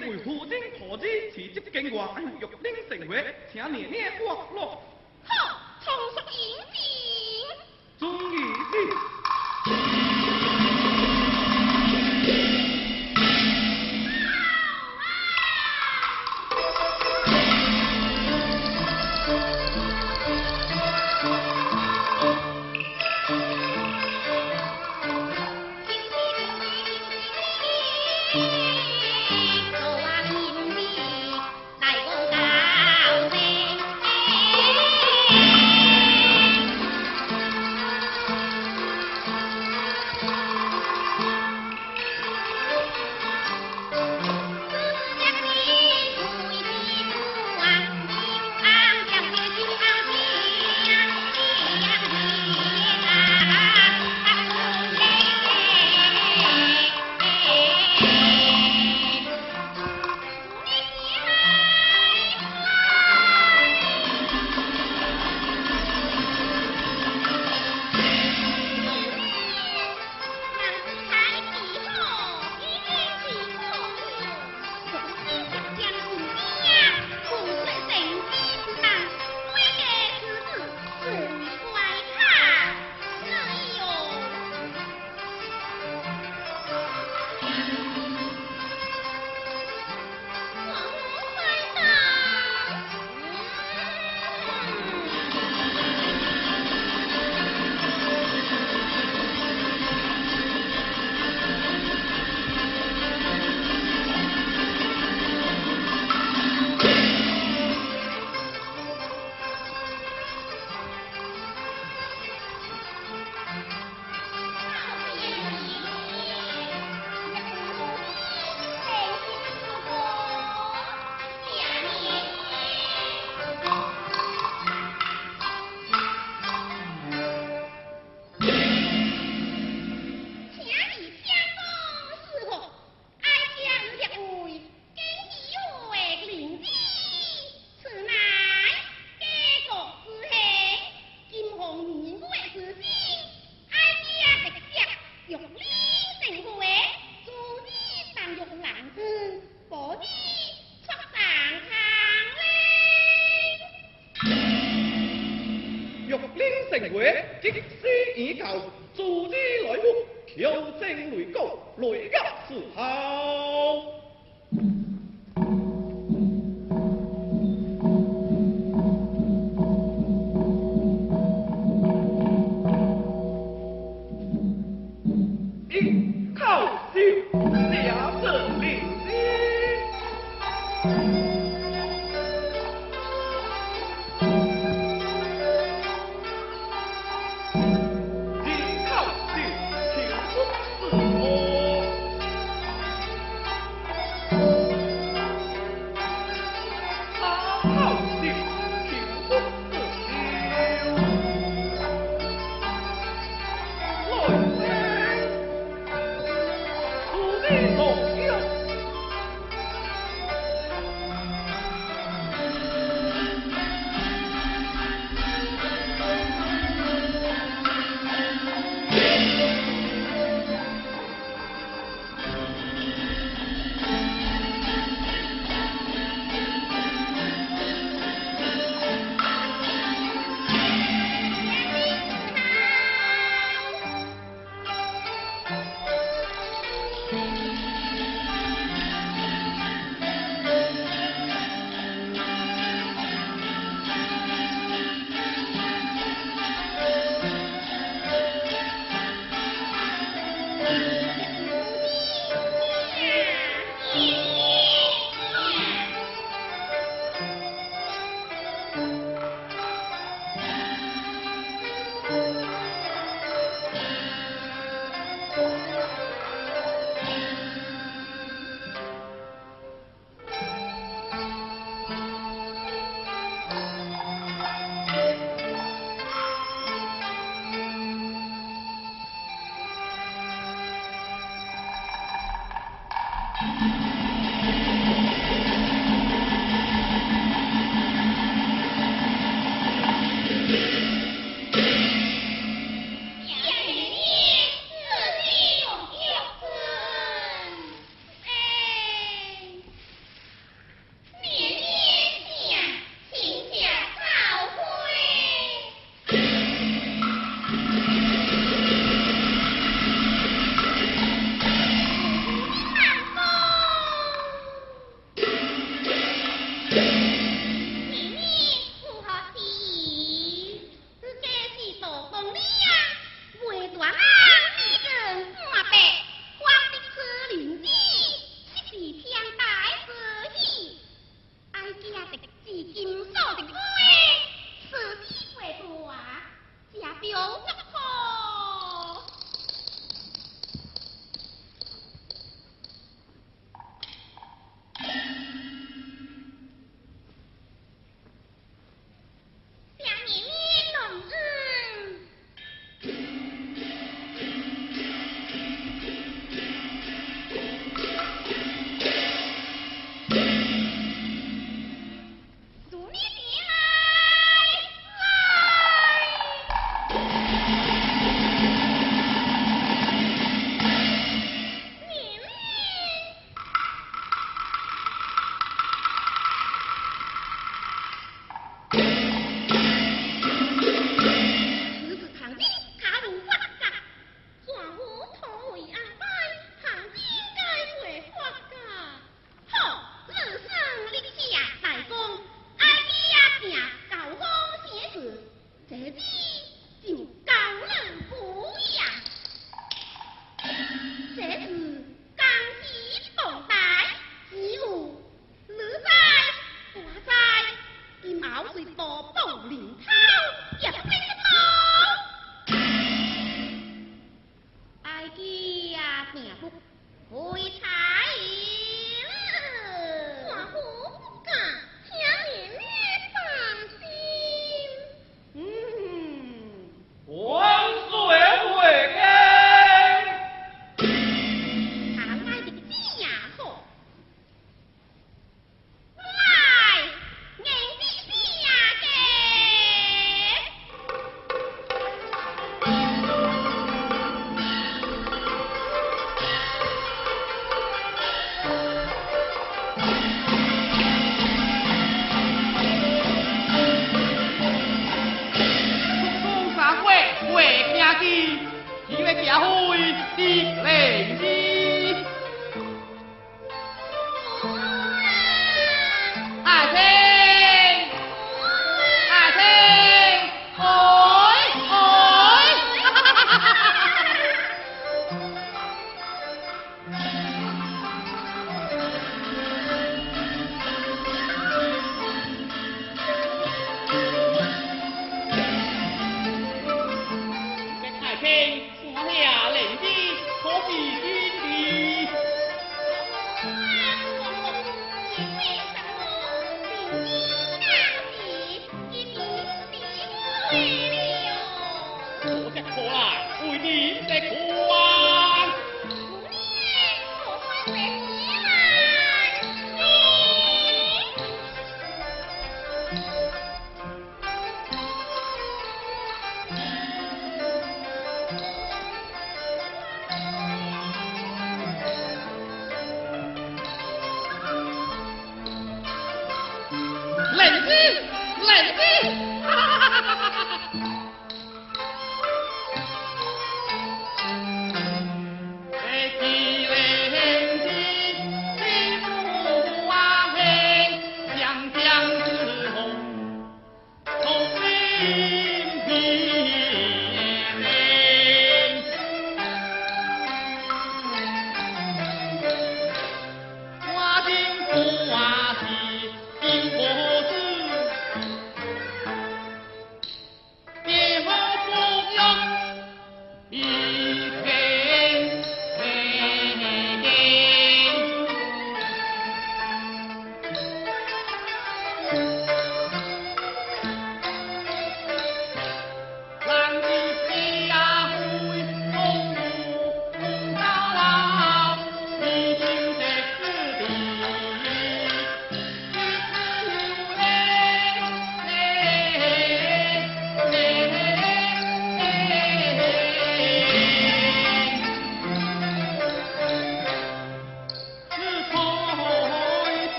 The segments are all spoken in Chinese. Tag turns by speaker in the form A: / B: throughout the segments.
A: 为护丁婆子辞职经过，玉丁成会，请你咩国咯？
B: 好，曹淑英。
A: 玉林成会，即使已求助你来福，求证雷高，雷压是好。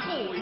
C: Phổi.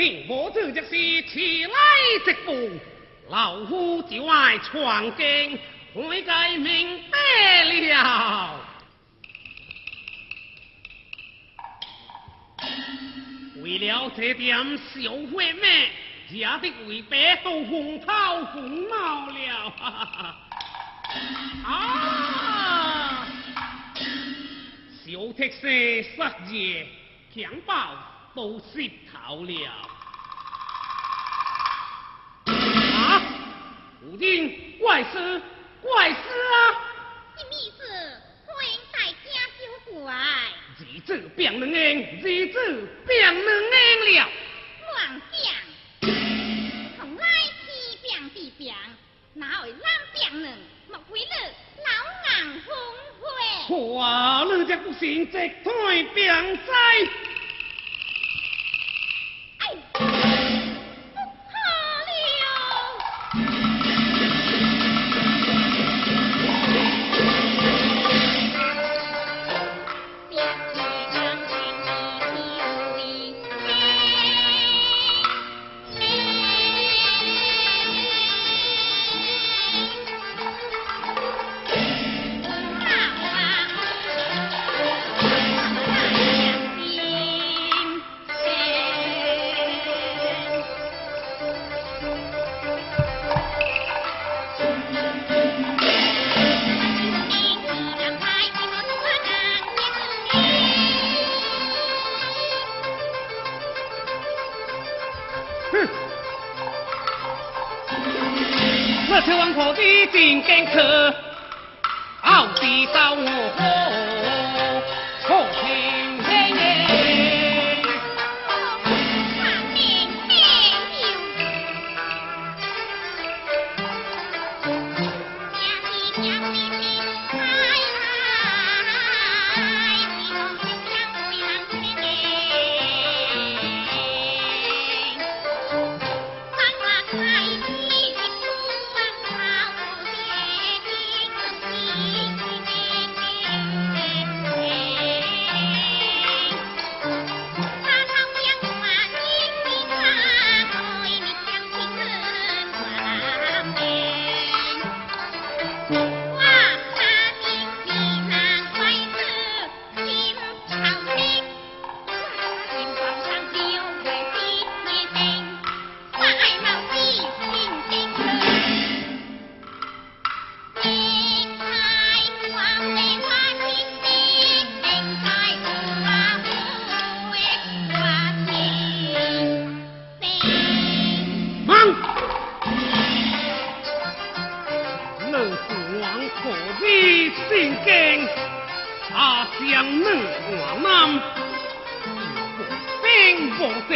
D: 命我这件事起来。直步，老夫就爱闯经，回该明白了。为了这点小鬼妹，家的尾巴都红桃红毛了。啊！小特色失业，强暴都失头了。怪事，怪事啊！
B: 什么事？欢迎大家就怪。
D: 日子变了年，日子变了年了。
B: 乱讲，从来天变地变，哪位咱变了？莫非你老眼昏花？
D: 哇，你这不行，这太病灾。一定坚持奥迪找我喝他，江南我南，兵不胜，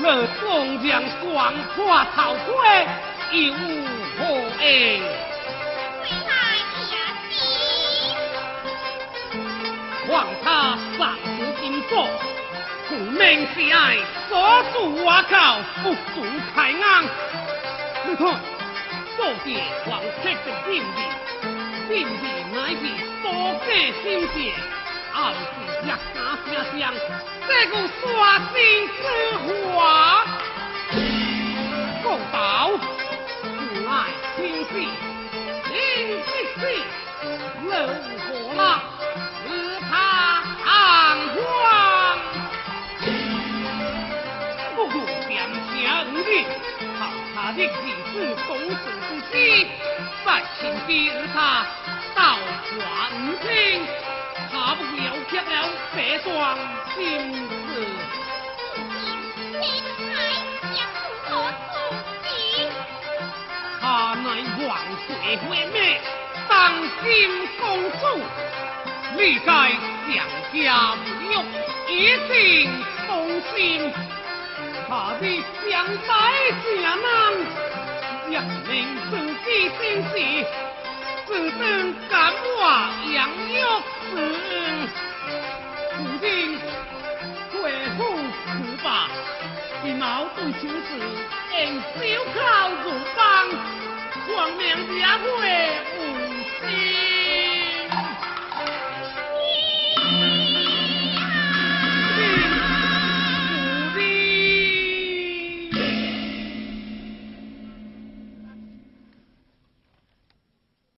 D: 那宋江双跨草灰，一无何应。望他上足金锁，苦命喜爱，所属瓦靠，不足开眼。你看，坐殿王却的命令。金碧满地，多改心事；二世一家，家相。这个说尽之话，共道父爱心心，心齐齐，怒火浪，他。的，好茶的，几。你百姓逼他倒还五星他不仅要吃了这桩心事他乃万岁回民当今公主你该降下不艺一心同心他的娘在下南人民自己心事，自身感化杨玉环。如今回府去吧，你毛盾求子，应小靠如帮，光明也会无心。